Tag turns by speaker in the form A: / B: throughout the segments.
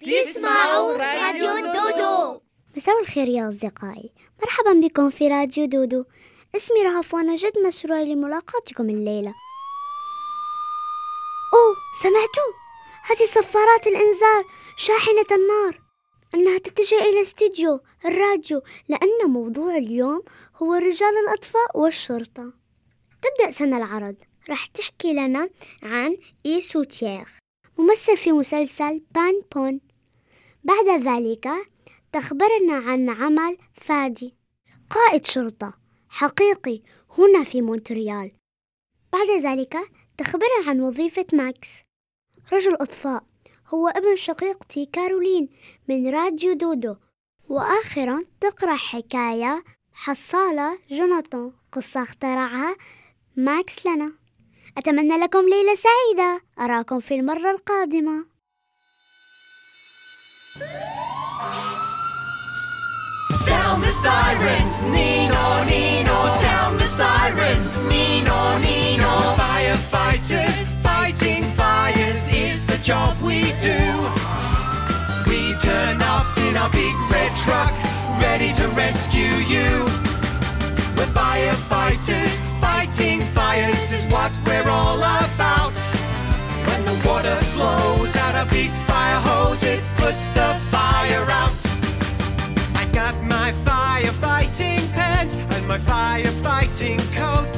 A: تسمعوا راديو دودو. مساء الخير يا أصدقائي. مرحبا بكم في راديو دودو. اسمي رهف وأنا جد مسرورة لملاقاتكم الليلة. أوه سمعتوا هذه صفارات الإنذار شاحنة النار. أنها تتجه إلى استوديو الراديو لأن موضوع اليوم هو رجال الأطفاء والشرطة. تبدأ سنة العرض. راح تحكي لنا عن إيف سوتيير ممثل في مسلسل بامبون. بعد ذلك تخبرنا عن عمل فادي. قائد شرطة حقيقي هنا في مونتريال. بعد ذلك تخبرنا عن وظيفة ماكس. رجل إطفاء هو ابن شقيقتي كارولين من راديو دودو. وأخيرا تقرأ حكاية حصالة جوناثان قصة اخترعها ماكس لنا. أتمنى لكم ليلة سعيدة. أراكم في المرة القادمة.
B: Sound the sirens, Nino, Nino. Sound the sirens, Nino, Nino. Firefighters fighting fires is the job we do. We turn up in our big red truck, ready to rescue you. We're firefighters fighting fires is what we're all about. Water flows out a big fire hose, it puts the fire out. I got my firefighting pants and my firefighting coat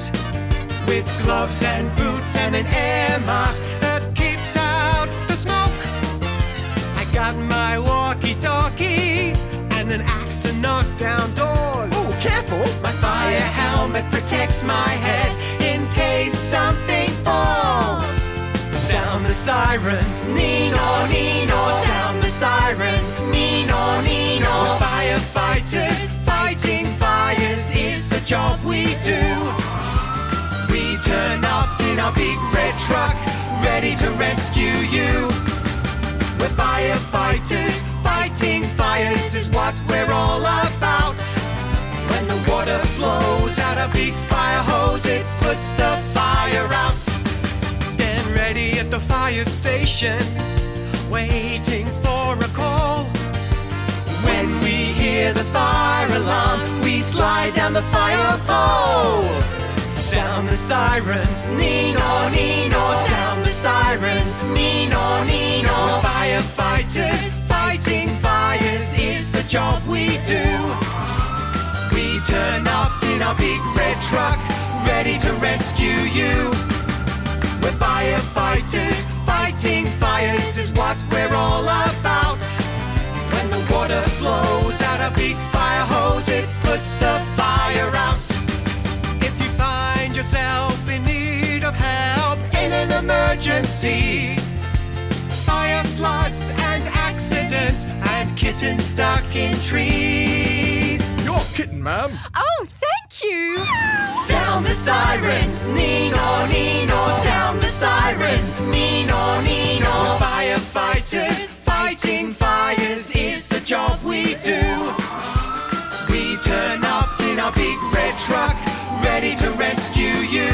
B: with gloves and boots and an air mask that keeps out the smoke. I got my walkie-talkie and an axe to knock down doors. Oh, careful! My fire helmet protects my head in case something falls. The sirens, Nino, Nino. Sound the sirens, Nino, Nino. Firefighters fighting fires is the job we do. We turn up in our big red truck, ready to rescue you. We're firefighters fighting fires is what we're all about. When the water flows out a big fire hose, it puts the fire out. Fire station, waiting for a call. When we hear the fire alarm, we slide down the fire pole. Sound the sirens, Nino, Nino. Sound the sirens, Nino, Nino. Firefighters fighting fires is the job we do. We turn up in our big red truck, ready to rescue you. We're firefighters fighting fires is what we're all about. When the water flows out a big fire hose, it puts the fire out. If you find yourself in need of help in an emergency, fire floods and accidents and kittens stuck in trees.
C: Your kitten, ma'am.
D: Oh, thank you.
B: Sound the sirens, Nino, Nino. Sound the sirens, Nino, Nino. Firefighters fighting fires is the job we do. We turn up in our big red truck, ready to rescue you.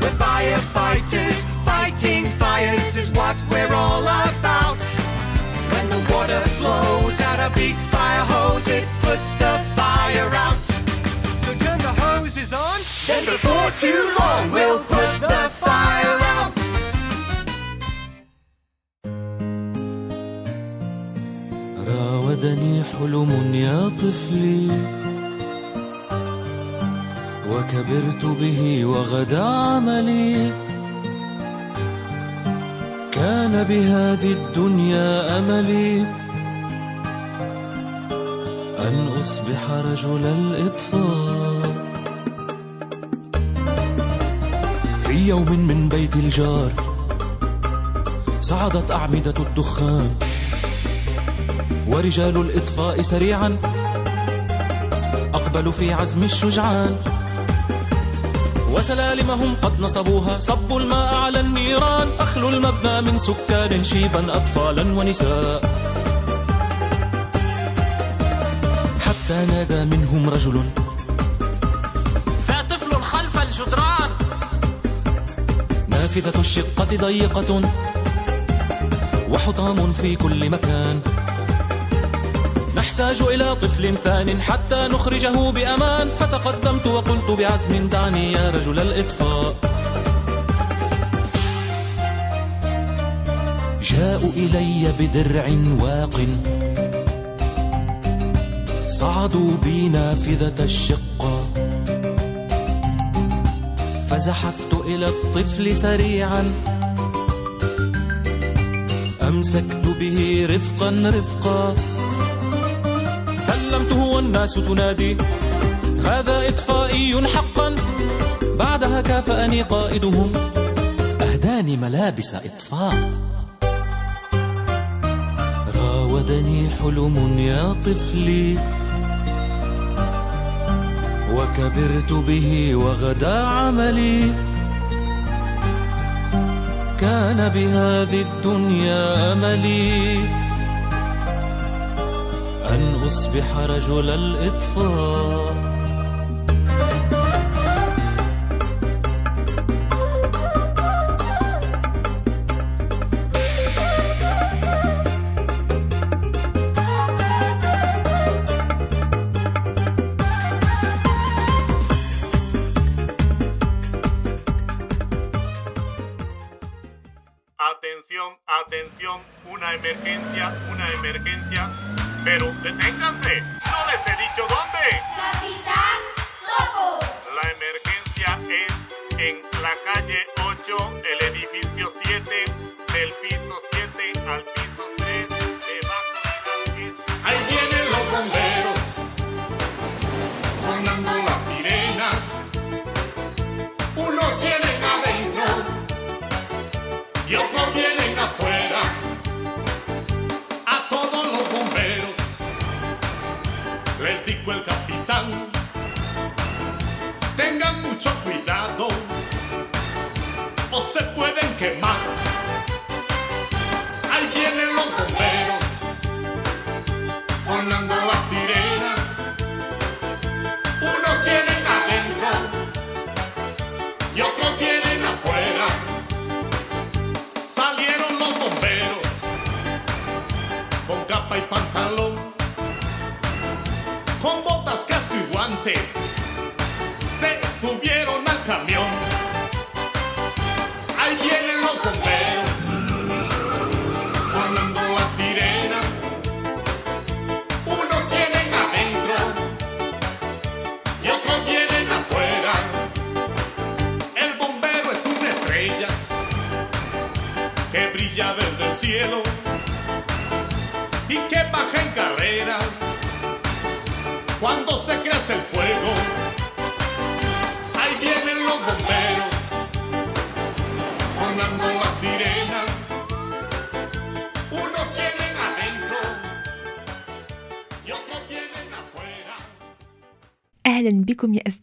B: We're firefighters fighting fires is what we're all about. When the water flows out a big fire hose, it puts the then before too long we'll put the fire out.
E: راودني
C: حلم يا طفلي. وكبرت به وغدا عملي. كان بهذه الدنيا أملي. أن أصبح رجل الاطفاء في يوم من بيت الجار صعدت أعمدة الدخان. ورجال الإطفاء سريعا أقبلوا في عزم الشجعان. وسلالمهم قد نصبوها صبوا الماء على النيران. أخلوا المبنى من سكان شيبا أطفالا ونساء. حتى نادى منهم رجل نافذة الشقة ضيقة وحطام في كل مكان. نحتاج إلى طفل ثان حتى نخرجه بأمان. فتقدمت وقلت بعزم دعني يا رجل الإطفاء. جاءوا إلي بدرع واق. صعدوا بي نافذة الشقة. فزحفت إلى الطفل سريعا. أمسكت به رفقا رفقا. سلمته والناس تنادي. هذا إطفائي حقا. بعدها كافأني قائدهم. أهداني ملابس إطفاء. راودني حلم يا طفلي. وكبرت به وغدا عملي. كان بهذه الدنيا أملي. أن أصبح رجل الإطفاء.
E: Emergencia, una emergencia. Pero deténganse,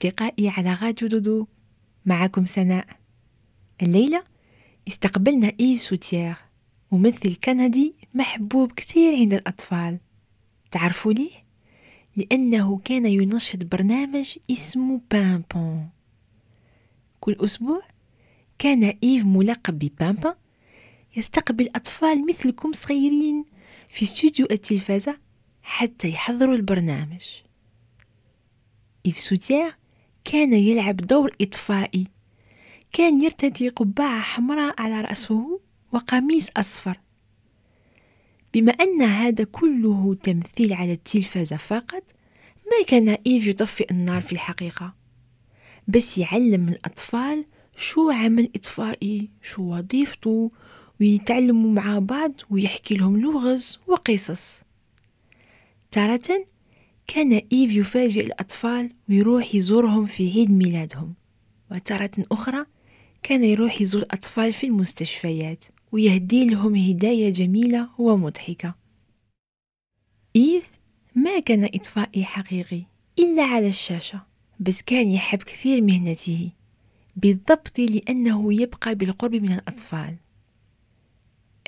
F: أصدقائي على راديو دودو. معكم سناء. الليلة استقبلنا إيف سوتيير ممثل كندي محبوب كثير عند الأطفال. تعرفوا ليه؟ لأنه كان ينشط برنامج اسمه بامبون. كل أسبوع كان إيف ملقب ببامبا يستقبل أطفال مثلكم صغيرين في استوديو التلفزة حتى يحضروا البرنامج. إيف سوتيير كان يلعب دور إطفائي. كان يرتدي قبعة حمراء على رأسه وقميص أصفر. بما أن هذا كله تمثيل على التلفزة فقط ما كان إيف يطفئ النار في الحقيقة. بس يعلم الأطفال شو عمل إطفائي شو وظيفته ويتعلموا مع بعض ويحكي لهم لغز وقصص. تارة كان إيف يفاجئ الأطفال ويروح يزورهم في عيد ميلادهم. وتارة أخرى كان يروح يزور الأطفال في المستشفيات ويهدي لهم هدايا جميلة ومضحكة. إيف ما كان إطفائي حقيقي إلا على الشاشة بس كان يحب كثير مهنته بالضبط لأنه يبقى بالقرب من الأطفال.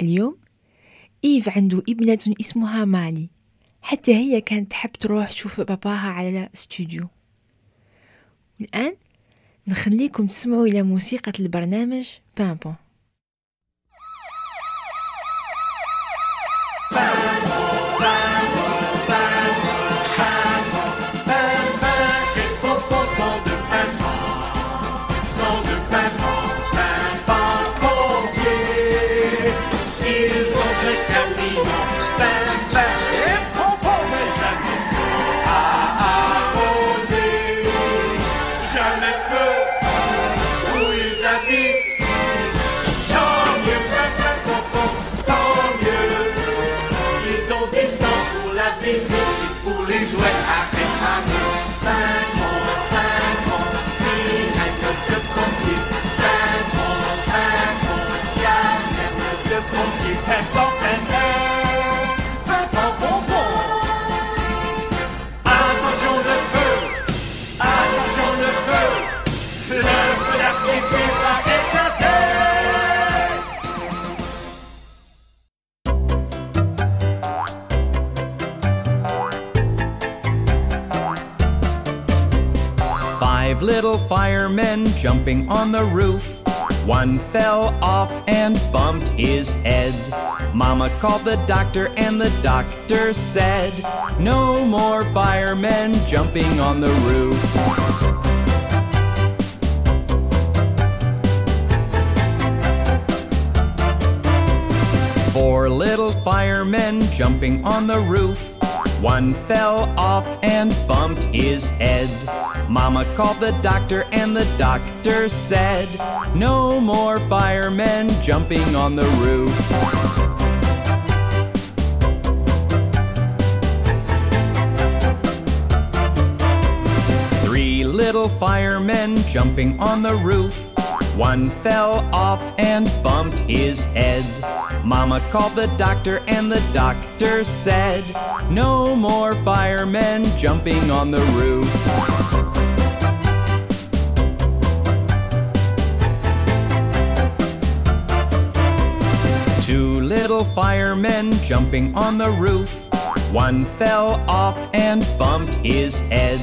F: اليوم إيف عنده ابنة اسمها مالي حتى هي كانت تحب تروح تشوف باباها على استوديو الآن نخليكم تسمعوا إلى موسيقى البرنامج بامبون
G: Five little firemen jumping on the roof. One fell off and bumped his head. Mama called the doctor, and the doctor said, No more firemen jumping on the roof. Four little firemen jumping on the roof. One fell off and bumped his head. Mama called the doctor, and the doctor said, No more firemen jumping on the roof. Three little firemen jumping on the roof. One fell off and bumped his head. Mama called the doctor, and the doctor said, No more firemen jumping on the roof. Two little firemen jumping on the roof. One fell off and bumped his head.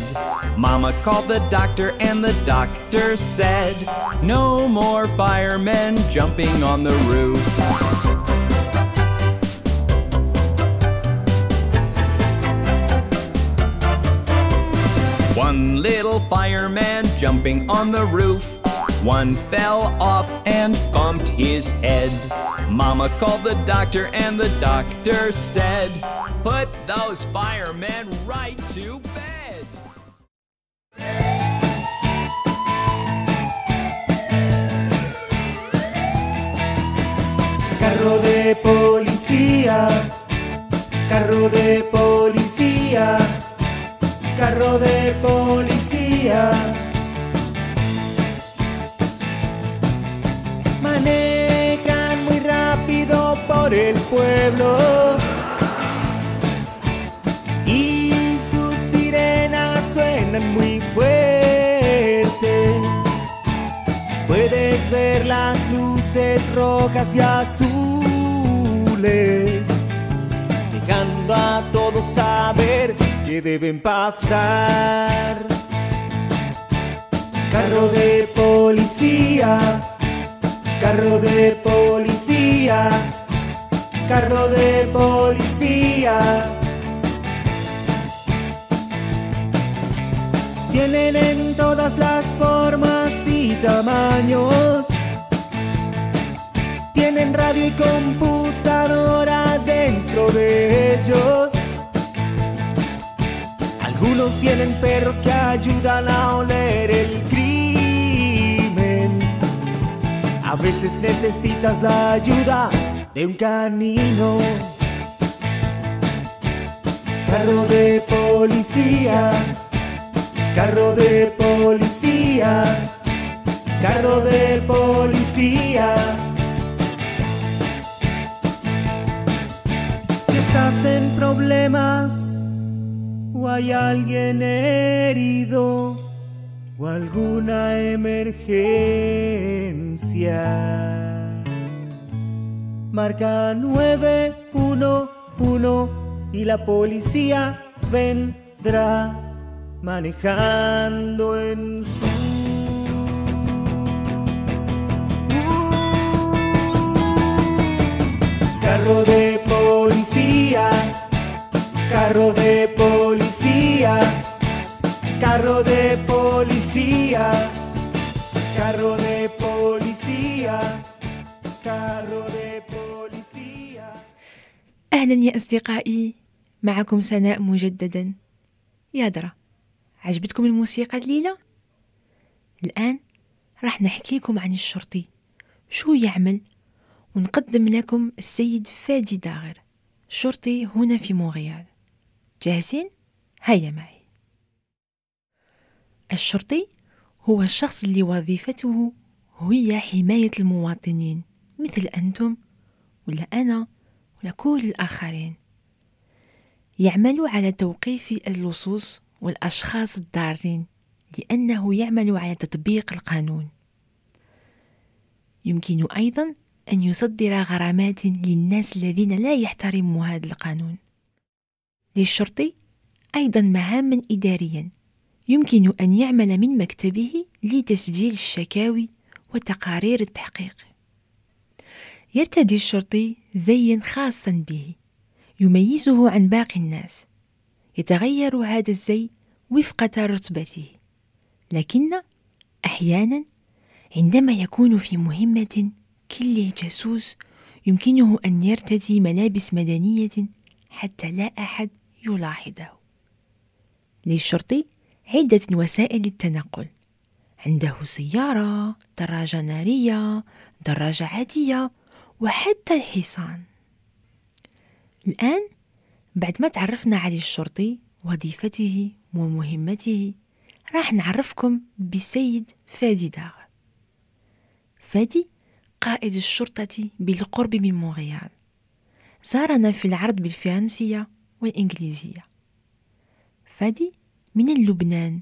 G: Mama called the doctor, and the doctor said, No more firemen jumping on the roof. One little fireman jumping on the roof. One fell off and bumped his head. Mama called the doctor, and the doctor said, Put those firemen right to bed.
H: Carro de policía, carro de policía, carro de policía. Y sus sirenas suenan muy fuerte. Puedes ver las luces rojas y azules, dejando a todos saber que deben pasar. Carro de policía, carro de policía, carro de policía. Vienen en todas las formas y tamaños. Tienen radio y computadora de dentro de ellos. Algunos tienen perros que ayudan a oler el crimen. A veces necesitas la ayuda de un canino. Carro de policía, carro de policía, carro de policía. Si estás en problemas o hay alguien herido o alguna emergencia, marca 911 y la policía vendrá manejando en su carro de policía, carro de policía, carro de policía, carro de policía, carro de policía.
F: أهلا يا أصدقائي. معكم سناء مجددا. يا درا عجبتكم الموسيقى الليلة؟ الآن راح نحكي لكم عن الشرطي. شو يعمل؟ ونقدم لكم السيد فادي داغر. شرطي هنا في مونريال. جاهزين؟ هيا معي. الشرطي هو الشخص اللي وظيفته هي حماية المواطنين مثل أنتم ولا أنا. ولا كل الآخرين. يعمل على توقيف اللصوص والأشخاص الضارين لأنه يعمل على تطبيق القانون. يمكن أيضا أن يصدر غرامات للناس الذين لا يحترموا هذا القانون. للشرطي أيضا مهاما إداريا. يمكن أن يعمل من مكتبه لتسجيل الشكاوي وتقارير التحقيق. يرتدي الشرطي زيا خاصا به يميزه عن باقي الناس. يتغير هذا الزي وفق رتبته. لكن أحيانا عندما يكون في مهمة كل جاسوس يمكنه أن يرتدي ملابس مدنية حتى لا أحد يلاحظه. للشرطي عدة وسائل التنقل. عنده سيارة دراجة نارية دراجة عادية وحتى الحصان. الآن بعد ما تعرفنا على الشرطي وظيفته ومهمته راح نعرفكم بالسيد فادي داغ. فادي قائد الشرطة بالقرب من مونريال. زارنا في العرض بالفرنسية والإنجليزية. فادي من لبنان.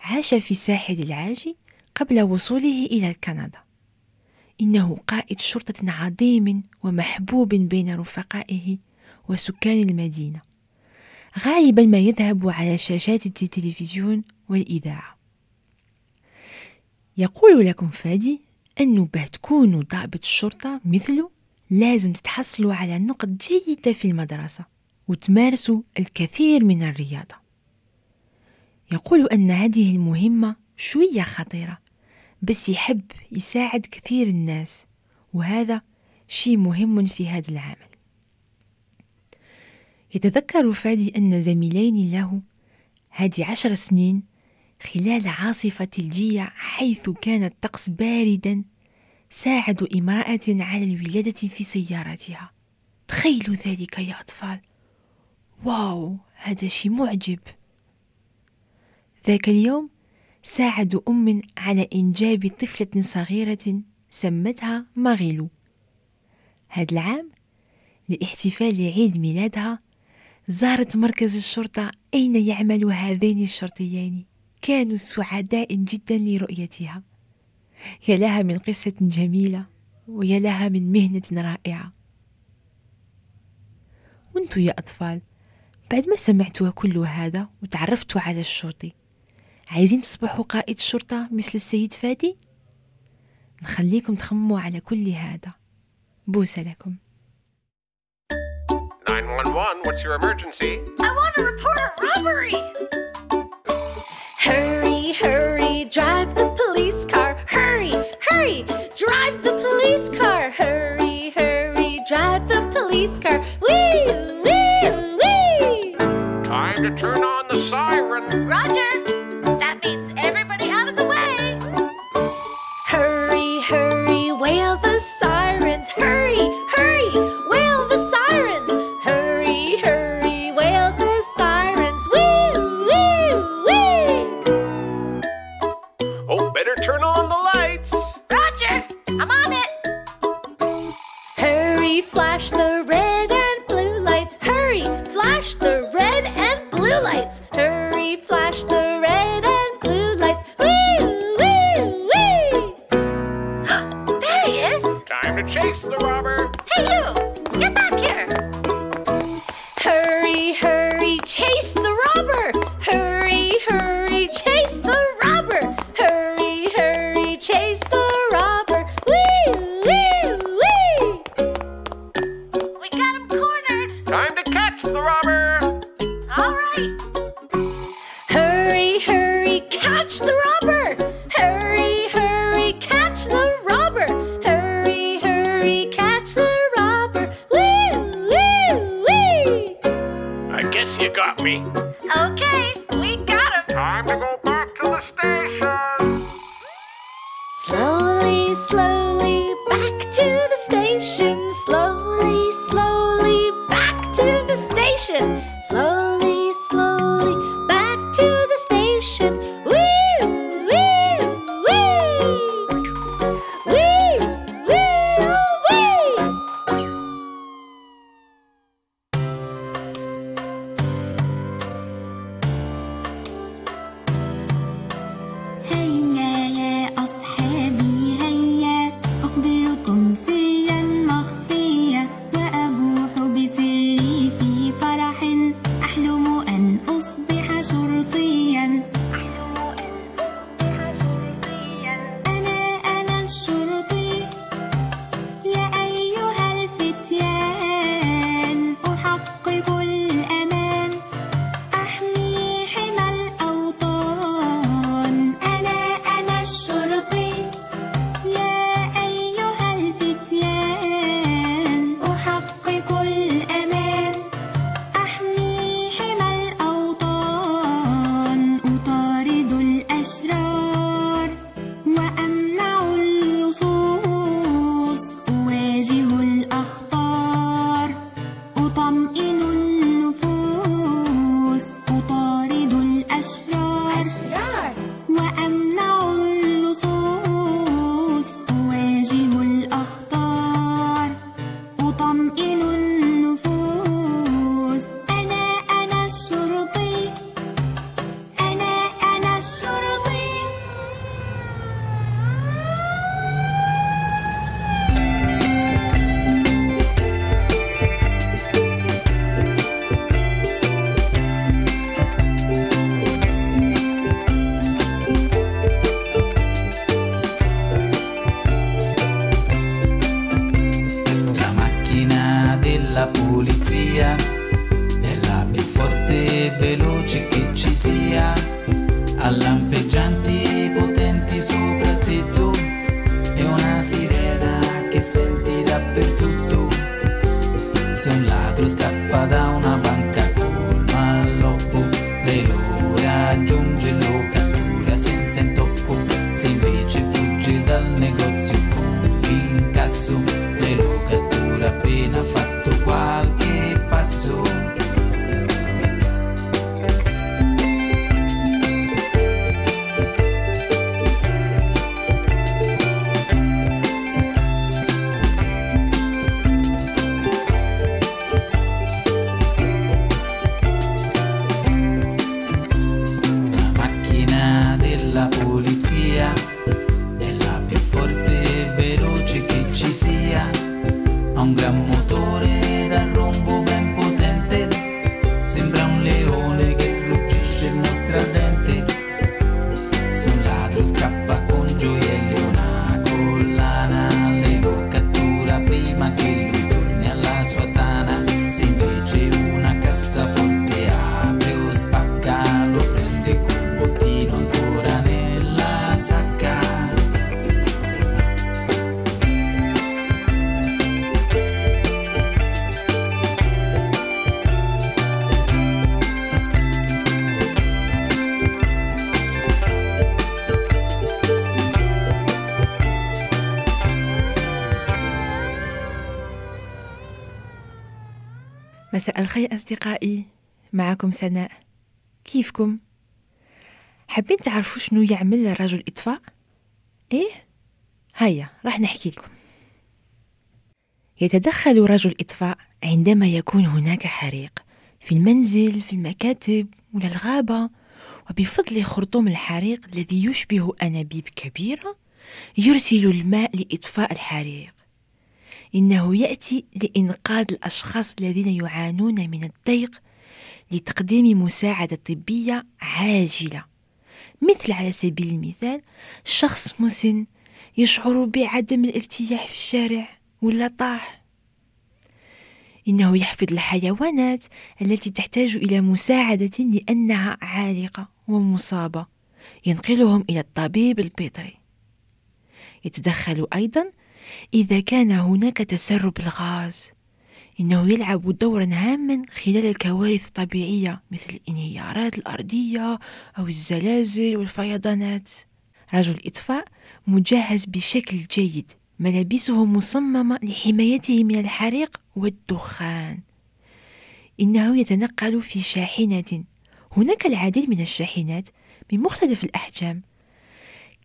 F: عاش في ساحل العاج قبل وصوله إلى كندا. إنه قائد شرطة عظيم ومحبوب بين رفقائه وسكان المدينة غالبا ما يذهب على شاشات التلفزيون والإذاعة. يقول لكم فادي أنه باه تكونوا ضابط شرطة مثله لازم تتحصلوا على نقط جيدة في المدرسة وتمارسوا الكثير من الرياضة. يقول أن هذه المهمة شوية خطيرة بس يحب يساعد كثير الناس وهذا شيء مهم في هذا العمل. يتذكر فادي أن زميلين له هذه عشر سنين خلال عاصفة ثلجية حيث كان الطقس باردا ساعدوا امرأة على الولادة في سيارتها. تخيلوا ذلك يا أطفال. واو هذا شيء معجب. ذاك اليوم ساعدوا أم على إنجاب طفلة صغيرة سمتها ماغيلو. هذا العام لاحتفال عيد ميلادها زارت مركز الشرطة أين يعمل هذين الشرطيين. كانوا سعداء جدا لرؤيتها. يا لها من قصة جميلة ويا لها من مهنة رائعة. وانتو يا أطفال بعد ما سمعتوا كل هذا وتعرفتوا على الشرطي عايزين تصبحوا قائد الشرطة مثل السيد فادي؟ نخليكم تخموا على كل هذا بوسة لكم
I: 911 what's your emergency?
D: I want to report a robbery!
J: Hurry, hurry, drive the police car. Hurry, hurry, drive the police car. Hurry, hurry, drive the police car. Wee, wee, wee!
I: Time to turn on the siren.
J: Roger!
I: Time to chase the robber.
J: Hey, you! Get back here! Hurry, hurry, chase the
F: الخير أصدقائي معكم سناء كيفكم؟ حابين تعرفوا شنو يعمل رجل إطفاء؟ إيه؟ هيا راح نحكي لكم يتدخل رجل إطفاء عندما يكون هناك حريق في المنزل في المكاتب ولا الغابة وبفضل خرطوم الحريق الذي يشبه أنابيب كبيرة يرسل الماء لإطفاء الحريق إنه يأتي لإنقاذ الأشخاص الذين يعانون من الضيق لتقديم مساعدة طبية عاجلة. مثل على سبيل المثال شخص مسن يشعر بعدم الارتياح في الشارع ولا طاح. إنه يحفظ الحيوانات التي تحتاج إلى مساعدة لأنها عالقة ومصابة ينقلهم إلى الطبيب البيطري. يتدخل أيضا إذا كان هناك تسرب الغاز إنه يلعب دورا هاما خلال الكوارث الطبيعية مثل الانهيارات الأرضية أو الزلازل والفيضانات. رجل الإطفاء مجهز بشكل جيد ملابسه مصممة لحمايته من الحريق والدخان. إنه يتنقل في شاحنة هناك العديد من الشاحنات بمختلف الأحجام.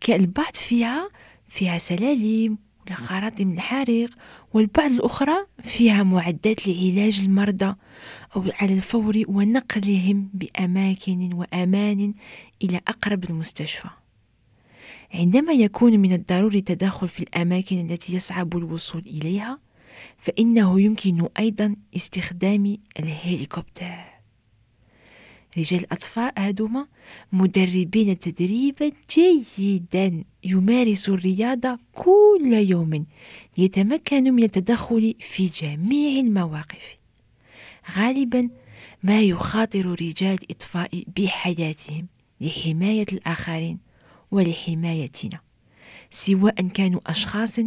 F: كالبعض فيها فيها سلالم لخراطيم الحريق والبعض الأخرى فيها معدات لعلاج المرضى أو على الفور ونقلهم بأماكن وأمان إلى أقرب المستشفى. عندما يكون من الضروري التدخل في الأماكن التي يصعب الوصول إليها فإنه يمكن أيضا استخدام الهليكوبتر. رجال الأطفاء هذوما مدربين تدريبا جيدا يمارس الرياضة كل يوم ليتمكنوا من التدخل في جميع المواقف. غالبا ما يخاطر رجال الإطفاء بحياتهم لحماية الآخرين ولحمايتنا سواء كانوا أشخاص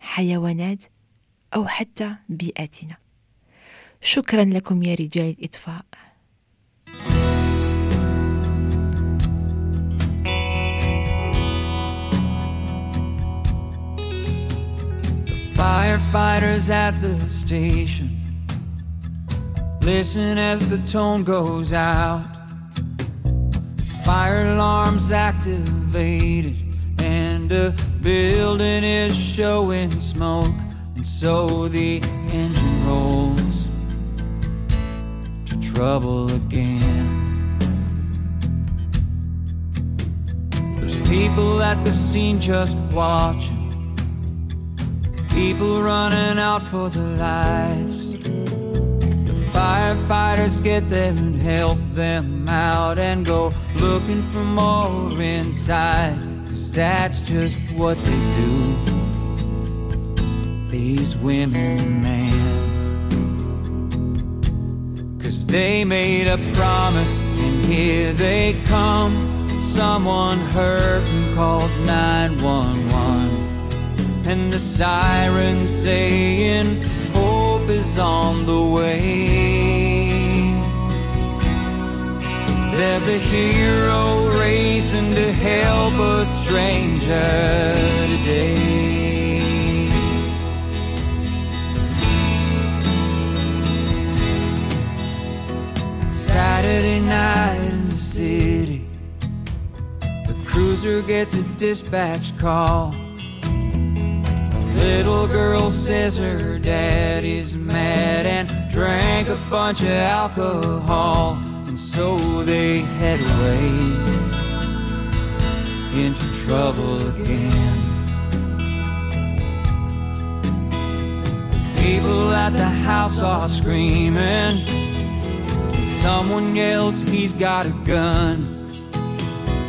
F: حيوانات أو حتى بيئتنا شكرا لكم يا رجال الإطفاء.
K: Firefighters at the station listen as the tone goes out. Fire alarms activated, and a building is showing smoke, and so the engine rolls to trouble again. There's people at the scene just watching people running out for their lives. The firefighters get there and help them out and go looking for more inside. Cause that's just what they do. These women and men. Cause they made a promise and here they come. Someone hurt and called 911 and the siren saying hope is on the way. There's a hero racing to help a stranger today. Saturday night in the city, the cruiser gets a dispatch call. Little girl says her daddy's mad and drank a bunch of alcohol, and so they head away into trouble again. People at the house are screaming, and someone yells he's got a gun.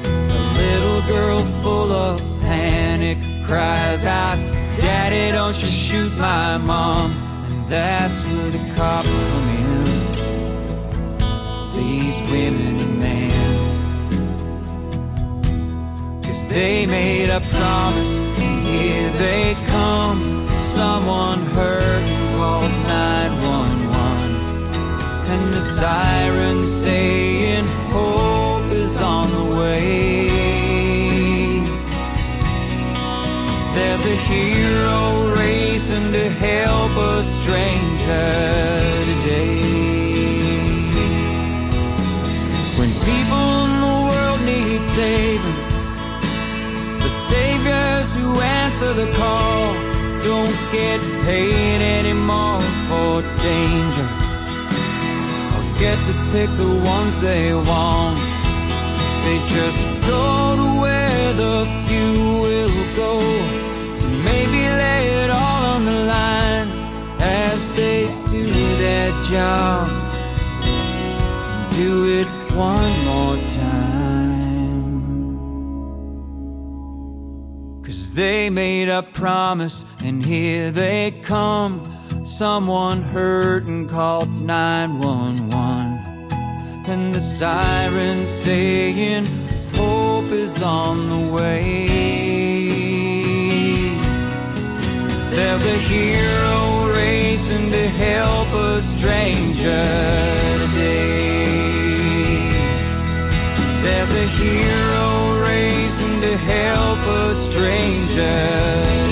K: A little girl full of panic cries out, Daddy, don't you shoot my mom. And that's where the cops come in. These women and men. Cause they made a promise, and here they come. Someone heard and called 911. And the sirens saying, Hope is on the way. There's a hero racing to help a stranger today. When people in the world need saving, the saviors who answer the call don't get paid anymore for danger. Or get to pick the ones they want. They just go to where the few will go. They do their job. Do it one more time. Cause they made a promise, and here they come. Someone heard and called 911. And the siren saying, Hope is on the way. There's a hero racing to help a stranger today. There's a hero racing to help a stranger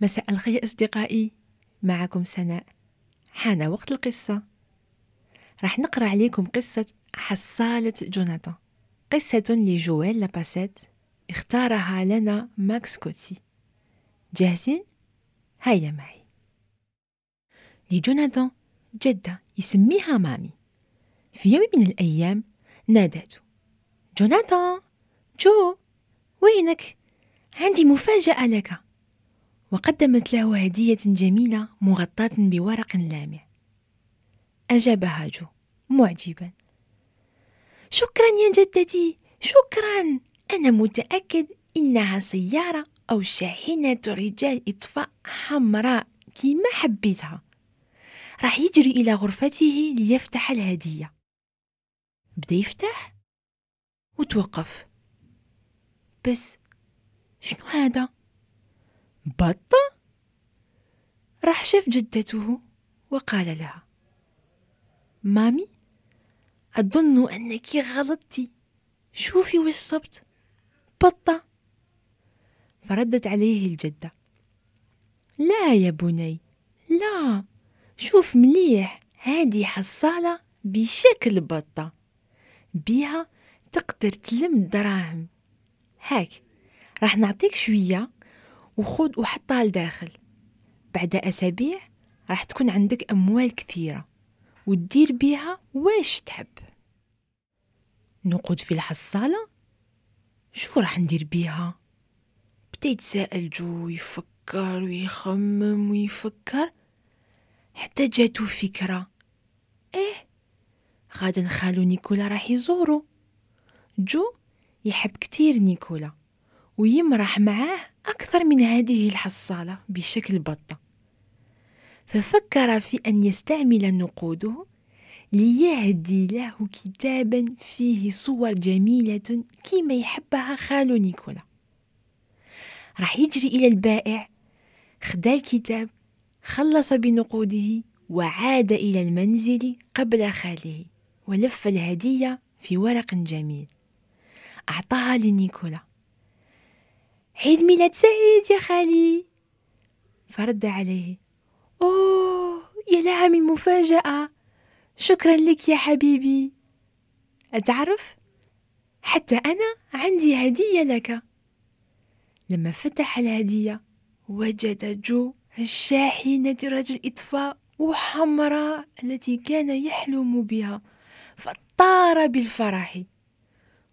F: مساء الخير أصدقائي. معكم سناء. حان وقت القصة. راح نقرأ عليكم قصة حصالة جوناثان. قصة لجويل لاباسيت اختارها لنا ماكس كوتي. جاهزين؟ هيا معي. لجوناثان جدة يسميها مامي. في يوم من الأيام نادته جوناثان جو وينك؟ عندي مفاجأة لك. وقدمت له هدية جميلة مغطاة بورق لامع. أجابها جو معجبا. شكرا يا جدتي شكرا. أنا متأكد إنها سيارة أو شاحنة رجال إطفاء حمراء كما حبيتها. راح يجري إلى غرفته ليفتح الهدية. بدأ يفتح؟ وتوقف. بس شنو هذا؟ بطة؟ راح شاف جدته وقال لها مامي أظن أنك غلطتي. شوفي وش صبت. بطة. فردت عليه الجدة لا يا بني لا. شوف مليح هذه حصالة بشكل بطة. بيها تقدر تلم دراهم. هاك راح نعطيك شوية وخذ وحطها لداخل. بعد أسابيع راح تكون عندك أموال كثيرة وتدير بيها واش تحب. نقود في الحصالة؟ شو راح ندير بيها؟ بدا يتساءل جو يفكر ويخمم ويفكر حتى جاتو فكرة. إيه غادا خالو نيكولا راح يزورو. جو يحب كتير نيكولا ويمرح معاه أكثر من هذه الحصالة بشكل بطة. ففكر في أن يستعمل نقوده ليهدي له كتابا فيه صور جميلة كما يحبها خال نيكولا. راح يجري إلى البائع خدا الكتاب خلص بنقوده وعاد إلى المنزل قبل خاله ولف الهدية في ورق جميل. أعطاها لنيكولا. عيد ميلاد سعيد يا خالي. فرد عليه. أوه يا لها من مفاجأة. شكرا لك يا حبيبي. أتعرف؟ حتى أنا عندي هدية لك. لما فتح الهدية وجد جو الشاحنة رجل إطفاء وحمراء التي كان يحلم بها فطار بالفرح.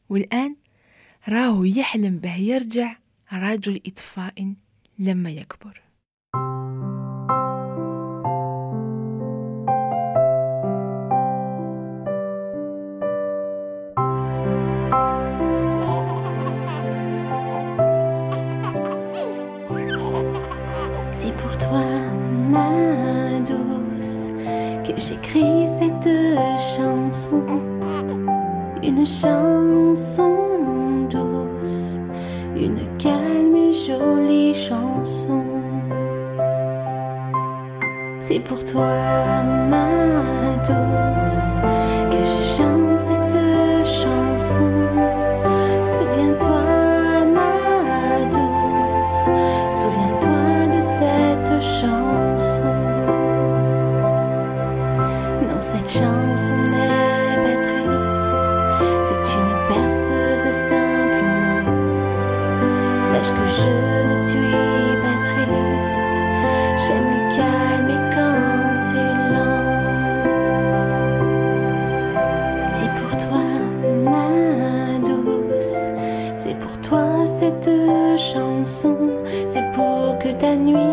F: والآن راه يحلم به يرجع رجل إطفاء لما يكبر
L: C'est pour toi, ma douce, que j'écris cette chanson. Une chanson douce, une calme et jolie chanson. C'est pour toi, ma douce, que je chante cette chanson. Souviens-toi, que ta nuit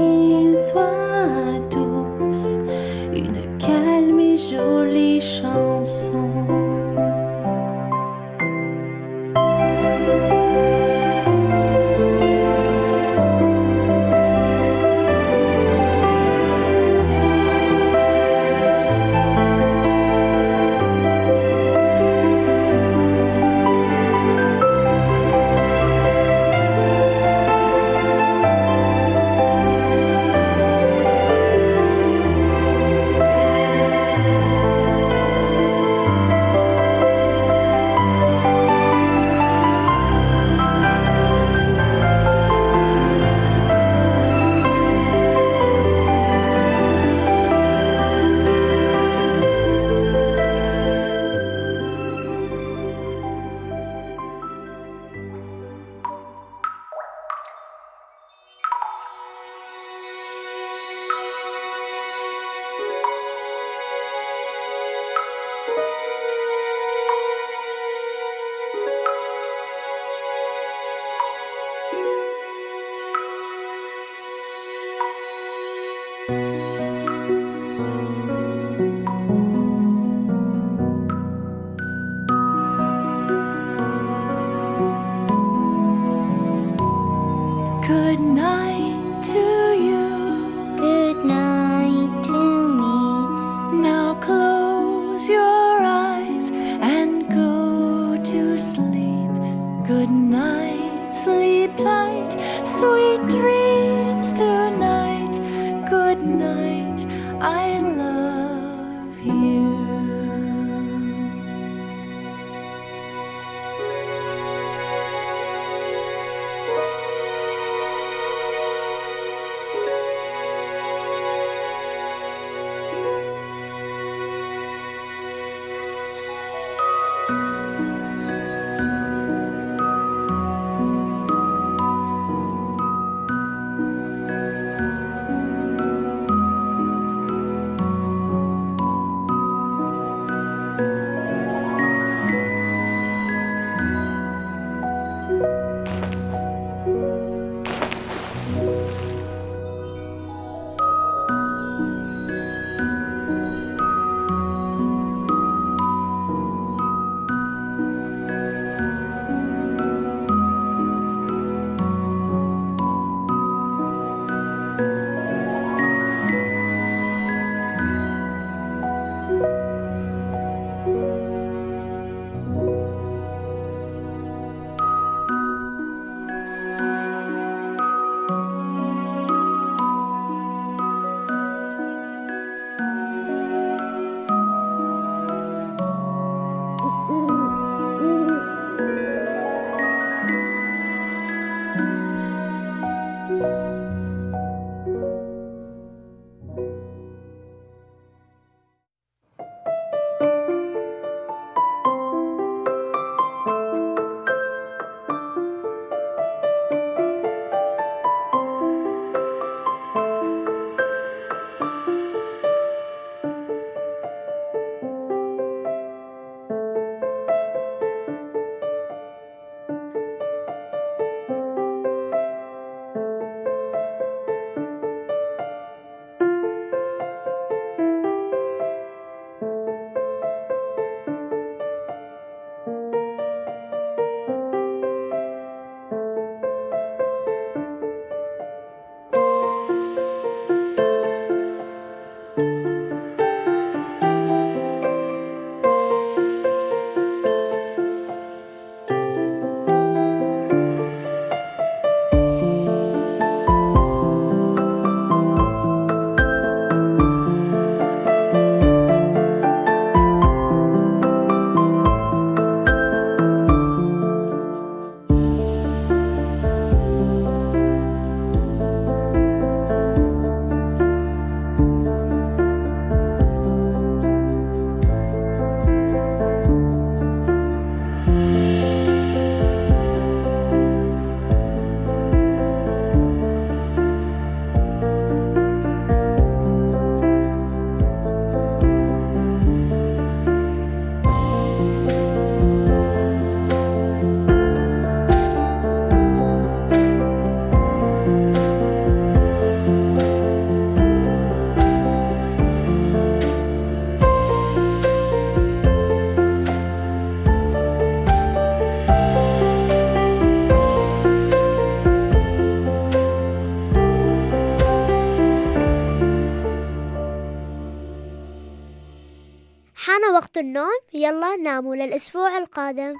A: ناموا للأسبوع القادم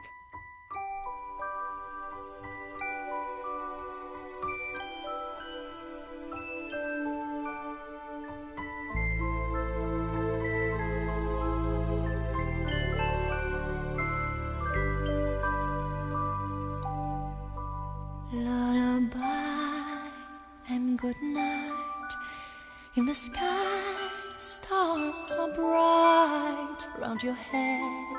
L: Lullaby and good night. In the sky, stars are bright. Round your head,